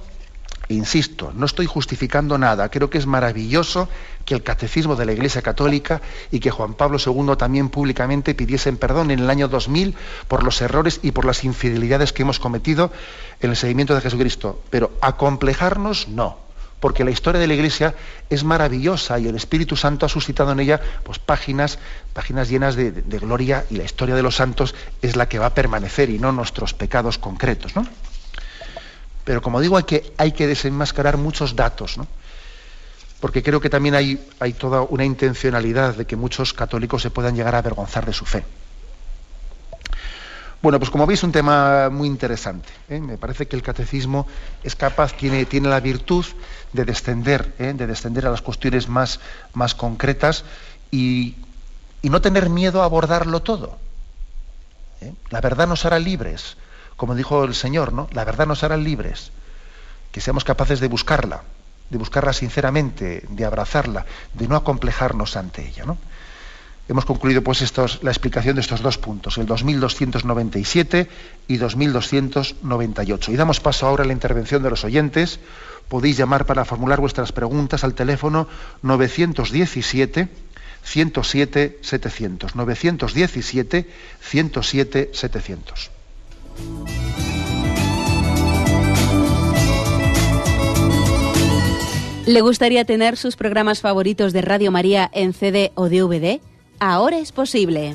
insisto, no estoy justificando nada, creo que es maravilloso que el catecismo de la Iglesia Católica y que Juan Pablo II también públicamente pidiesen perdón en el año 2000 por los errores y por las infidelidades que hemos cometido en el seguimiento de Jesucristo, pero acomplejarnos no porque la historia de la Iglesia es maravillosa y el Espíritu Santo ha suscitado en ella pues, páginas, páginas llenas de, gloria y la historia de los santos es la que va a permanecer y no nuestros pecados concretos. ¿no? Pero como digo, hay que, desenmascarar muchos datos, ¿no? porque creo que también hay, toda una intencionalidad de que muchos católicos se puedan llegar a avergonzar de su fe. Bueno, pues como veis, un tema muy interesante. ¿eh? Me parece que el catecismo es capaz, tiene, tiene la virtud de descender, ¿eh? de descender a las cuestiones más, más concretas y, no tener miedo a abordarlo todo. ¿eh? La verdad nos hará libres, como dijo el Señor, ¿no? La verdad nos hará libres. Que seamos capaces de buscarla, de buscarla sinceramente, de abrazarla, de no acomplejarnos ante ella, ¿no? hemos concluido pues la explicación de estos dos puntos, el 2297 y 2298. Y damos paso ahora a la intervención de los oyentes. Podéis llamar para formular vuestras preguntas al teléfono 917 107 700. 917 107 700. ¿Le gustaría tener sus programas favoritos de Radio María en CD o DVD? Ahora es posible.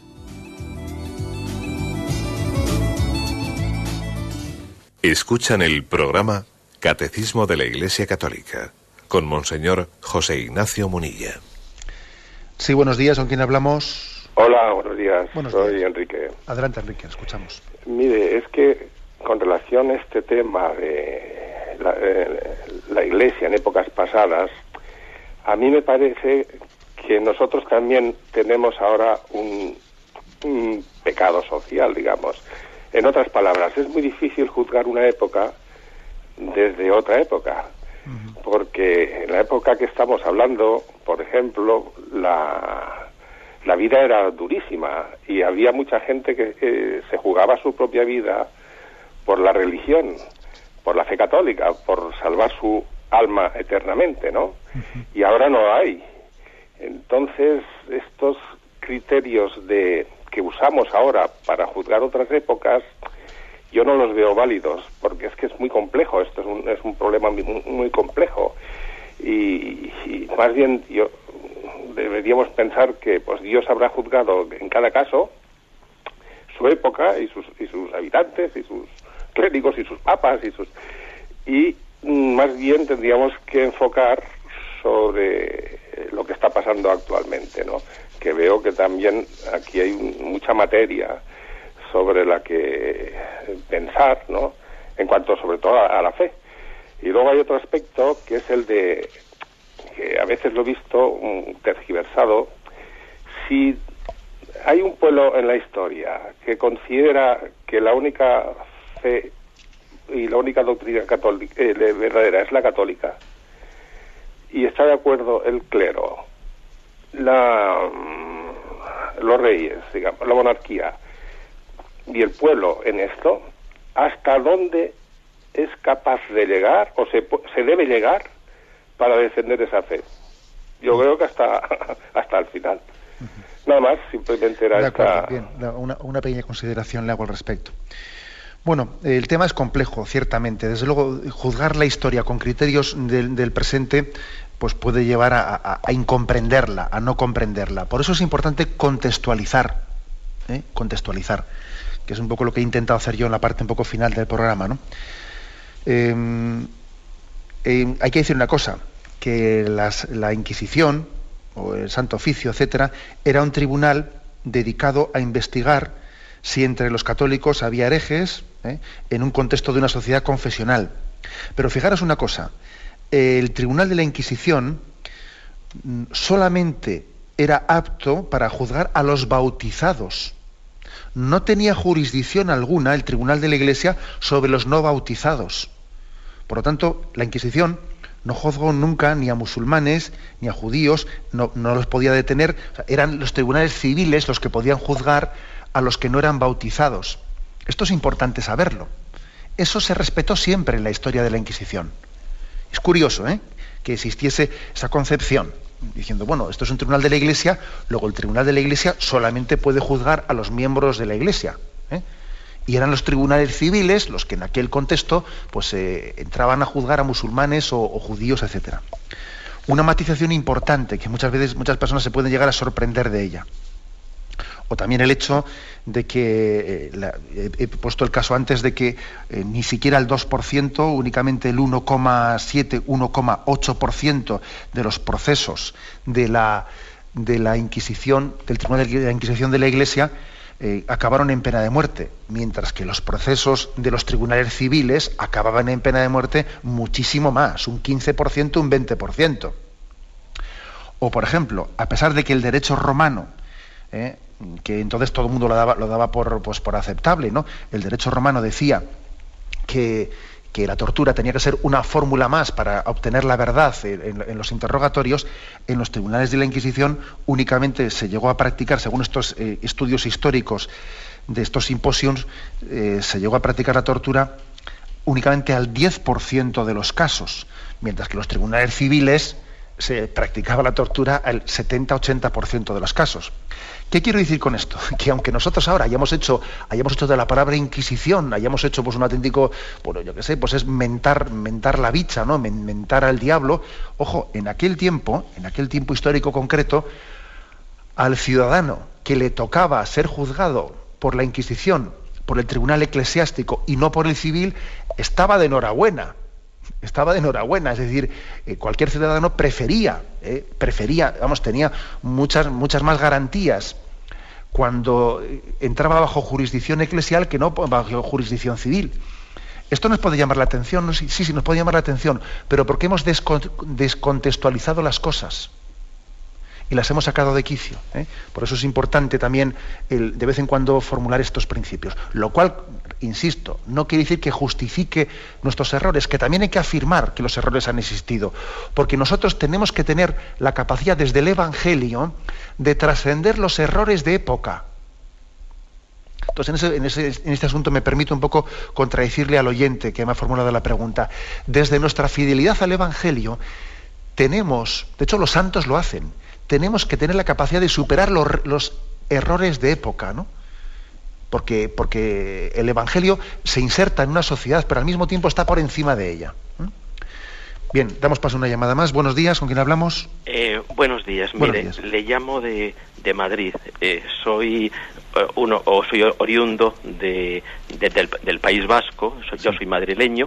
Escuchan el programa Catecismo de la Iglesia Católica con Monseñor José Ignacio Munilla. Sí, buenos días, ¿con quién hablamos? Hola, buenos días, soy Enrique. Adelante, Enrique, escuchamos. Mire, es que con relación a este tema de la, eh, la Iglesia en épocas pasadas, a mí me parece que nosotros también tenemos ahora un, un pecado social, digamos en otras palabras, es muy difícil juzgar una época desde otra época, porque en la época que estamos hablando, por ejemplo, la, la vida era durísima y había mucha gente que se jugaba su propia vida por la religión, por la fe católica, por salvar su alma eternamente, ¿no? Y ahora no hay. Entonces, estos criterios de que usamos ahora para juzgar otras épocas, yo no los veo válidos, porque es que es muy complejo, esto es un, es un problema muy, complejo. Y, más bien yo deberíamos pensar que pues Dios habrá juzgado en cada caso su época y sus, y sus habitantes y sus clérigos y sus papas y sus y más bien tendríamos que enfocar sobre lo que está pasando actualmente, ¿no? Que veo que también aquí hay mucha materia sobre la que pensar, ¿no? En cuanto sobre todo a, la fe. Y luego hay otro aspecto que es el de que a veces lo he visto tergiversado. Si hay un pueblo en la historia que considera que la única fe y la única doctrina católica eh, verdadera es la católica y está de acuerdo el clero, la, mm, los reyes, digamos, la monarquía y el pueblo en esto, ¿hasta dónde es capaz de llegar o se, se debe llegar para defender esa fe? Yo creo que hasta, hasta el final. Nada más, simplemente era esta... Bien, una, una pequeña consideración le hago al respecto. Bueno, el tema es complejo, ciertamente. Desde luego, juzgar la historia con criterios del, presente pues puede llevar a, incomprenderla, a no comprenderla. Por eso es importante contextualizar, ¿eh? contextualizar, que es un poco lo que he intentado hacer yo en la parte un poco final del programa. Em, em, hay que decir una cosa, que la Inquisición o el Santo Oficio, etcétera, era un tribunal dedicado a investigar si entre los católicos había herejes ¿eh? en un contexto de una sociedad confesional. Pero fijaros una cosa, el Tribunal de la Inquisición solamente era apto para juzgar a los bautizados. No tenía jurisdicción alguna el Tribunal de la Iglesia sobre los no bautizados. Por lo tanto, la Inquisición no juzgó nunca ni a musulmanes ni a judíos, no, los podía detener. eran los tribunales civiles los que podían juzgar a los que no eran bautizados. Esto es importante saberlo. Eso se respetó siempre en la historia de la Inquisición. Es curioso ¿eh? que existiese esa concepción, diciendo, bueno, esto es un tribunal de la Iglesia, luego el tribunal de la Iglesia solamente puede juzgar a los miembros de la Iglesia. ¿eh? Y eran los tribunales civiles los que en aquel contexto pues, eh, entraban a juzgar a musulmanes o, o judíos, etc. Una matización importante que muchas veces muchas personas se pueden llegar a sorprender de ella o también el hecho de que, eh, he puesto el caso antes de que eh, ni siquiera el 2%, únicamente el 1,7, 1,8% de los procesos de la, de la Inquisición, del Tribunal de la Inquisición de la Iglesia, eh, acabaron en pena de muerte, mientras que los procesos de los tribunales civiles acababan en pena de muerte muchísimo más, un 15%, un 20%. O, por ejemplo, a pesar de que el derecho romano que entonces todo el mundo lo daba, lo daba por, pues, por aceptable. ¿no? El derecho romano decía que, la tortura tenía que ser una fórmula más para obtener la verdad en, los interrogatorios, en los tribunales de la Inquisición únicamente se llegó a practicar, según estos eh, estudios históricos de estos simposios, eh, se llegó a practicar la tortura únicamente al 10% de los casos, mientras que los tribunales civiles se practicaba la tortura al 70-80% de los casos. ¿Qué quiero decir con esto? Que aunque nosotros ahora hayamos hecho, hayamos hecho de la palabra Inquisición, hayamos hecho pues un auténtico, bueno, yo qué sé, pues es mentar, mentar la bicha, ¿no? Mentar al diablo. Ojo, en aquel tiempo, en aquel tiempo histórico concreto, al ciudadano que le tocaba ser juzgado por la Inquisición, por el tribunal eclesiástico y no por el civil, estaba de enhorabuena. Estaba de enhorabuena, es decir, eh, cualquier ciudadano prefería, eh, prefería, vamos, tenía muchas, muchas más garantías cuando entraba bajo jurisdicción eclesial que no bajo jurisdicción civil. Esto nos puede llamar la atención, sí, sí, nos puede llamar la atención, pero porque hemos descontextualizado las cosas y las hemos sacado de quicio. ¿eh? Por eso es importante también de vez en cuando formular estos principios. Lo cual, insisto, no quiere decir que justifique nuestros errores, que también hay que afirmar que los errores han existido, porque nosotros tenemos que tener la capacidad desde el Evangelio de trascender los errores de época. Entonces, en, este asunto me permito un poco contradecirle al oyente que me ha formulado la pregunta. Desde nuestra fidelidad al Evangelio, tenemos, de hecho los santos lo hacen, tenemos que tener la capacidad de superar los, los errores de época, ¿no? Porque, porque el Evangelio se inserta en una sociedad, pero al mismo tiempo está por encima de ella. Bien, damos paso a una llamada más. Buenos días, ¿con quién hablamos? Eh, buenos días, mire, le llamo de, de Madrid. Eh, soy eh, uno o soy oriundo de, del, País Vasco. Yo soy madrileño,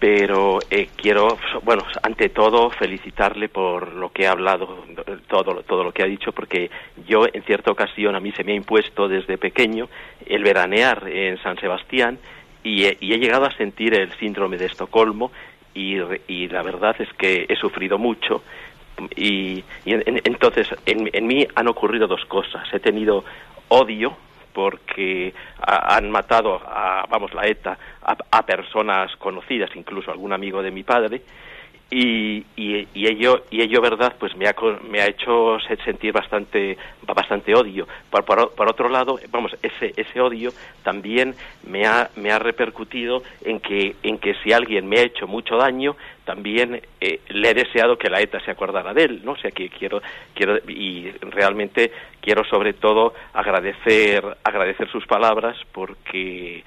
pero quiero, bueno, ante todo felicitarle por lo que ha hablado, todo todo lo que ha dicho, porque yo en cierta ocasión a mí se me ha impuesto desde pequeño el veranear en San Sebastián. Y he, y he, llegado a sentir el síndrome de Estocolmo y, y la verdad es que he sufrido mucho y, entonces en, en, mí han ocurrido dos cosas. He tenido odio porque han matado a, vamos, la ETA a, a, personas conocidas, incluso algún amigo de mi padre, y, y, y, ello y ello verdad pues me ha, me ha hecho sentir bastante bastante odio. Por, por, otro lado vamos ese ese odio también me ha me ha repercutido en que en que si alguien me ha hecho mucho daño también eh, le he deseado que la ETA se acordara de él no o sea que quiero quiero y realmente quiero sobre todo agradecer agradecer sus palabras porque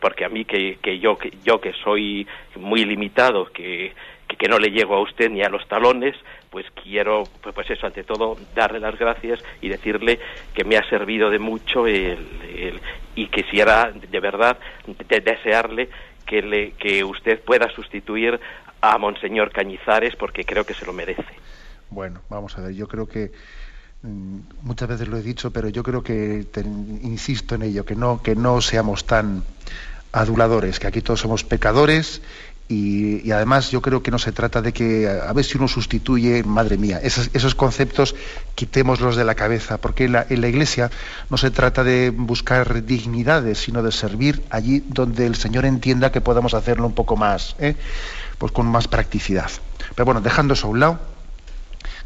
porque a mí que, que yo que yo que soy muy limitado que que, no le llego a usted ni a los talones, pues quiero, pues, pues, eso, ante todo, darle las gracias y decirle que me ha servido de mucho el, y quisiera de verdad desearle que, le, que usted pueda sustituir a Monseñor Cañizares porque creo que se lo merece. Bueno, vamos a ver, yo creo que mm, muchas veces lo he dicho, pero yo creo que insisto en ello, que no, que no seamos tan aduladores, que aquí todos somos pecadores y, además yo creo que no se trata de que a ver si uno sustituye, madre mía, esos, conceptos quitémoslos de la cabeza, porque en la, Iglesia no se trata de buscar dignidades, sino de servir allí donde el Señor entienda que podamos hacerlo un poco más, ¿eh? pues con más practicidad. Pero bueno, dejando eso a un lado,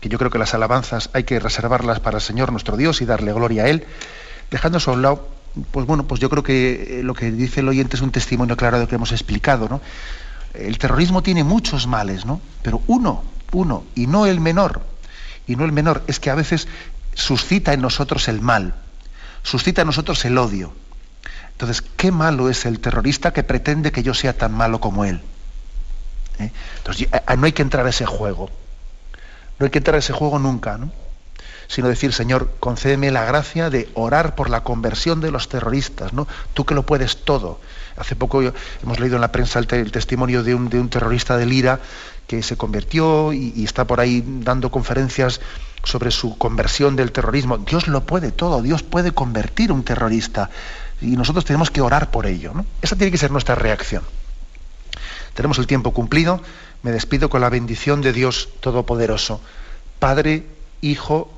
que yo creo que las alabanzas hay que reservarlas para el Señor nuestro Dios y darle gloria a Él, dejando eso a un lado, pues bueno, pues yo creo que eh, lo que dice el oyente es un testimonio claro de lo que hemos explicado, ¿no? El terrorismo tiene muchos males, ¿no? Pero uno, uno, y no el menor, y no el menor, es que a veces suscita en nosotros el mal, suscita en nosotros el odio. Entonces, qué malo es el terrorista que pretende que yo sea tan malo como él. ¿Eh? Entonces, no hay que entrar a ese juego. No hay que entrar a ese juego nunca, ¿no? Sino decir, Señor, concédeme la gracia de orar por la conversión de los terroristas, ¿no? Tú que lo puedes todo Hace poco hemos leído en la prensa el, testimonio de un, de un, terrorista de Lira que se convirtió y, está por ahí dando conferencias sobre su conversión del terrorismo. Dios lo puede todo, Dios puede convertir a un terrorista y nosotros tenemos que orar por ello. Esa tiene que ser nuestra reacción. Tenemos el tiempo cumplido. Me despido con la bendición de Dios Todopoderoso, Padre, Hijo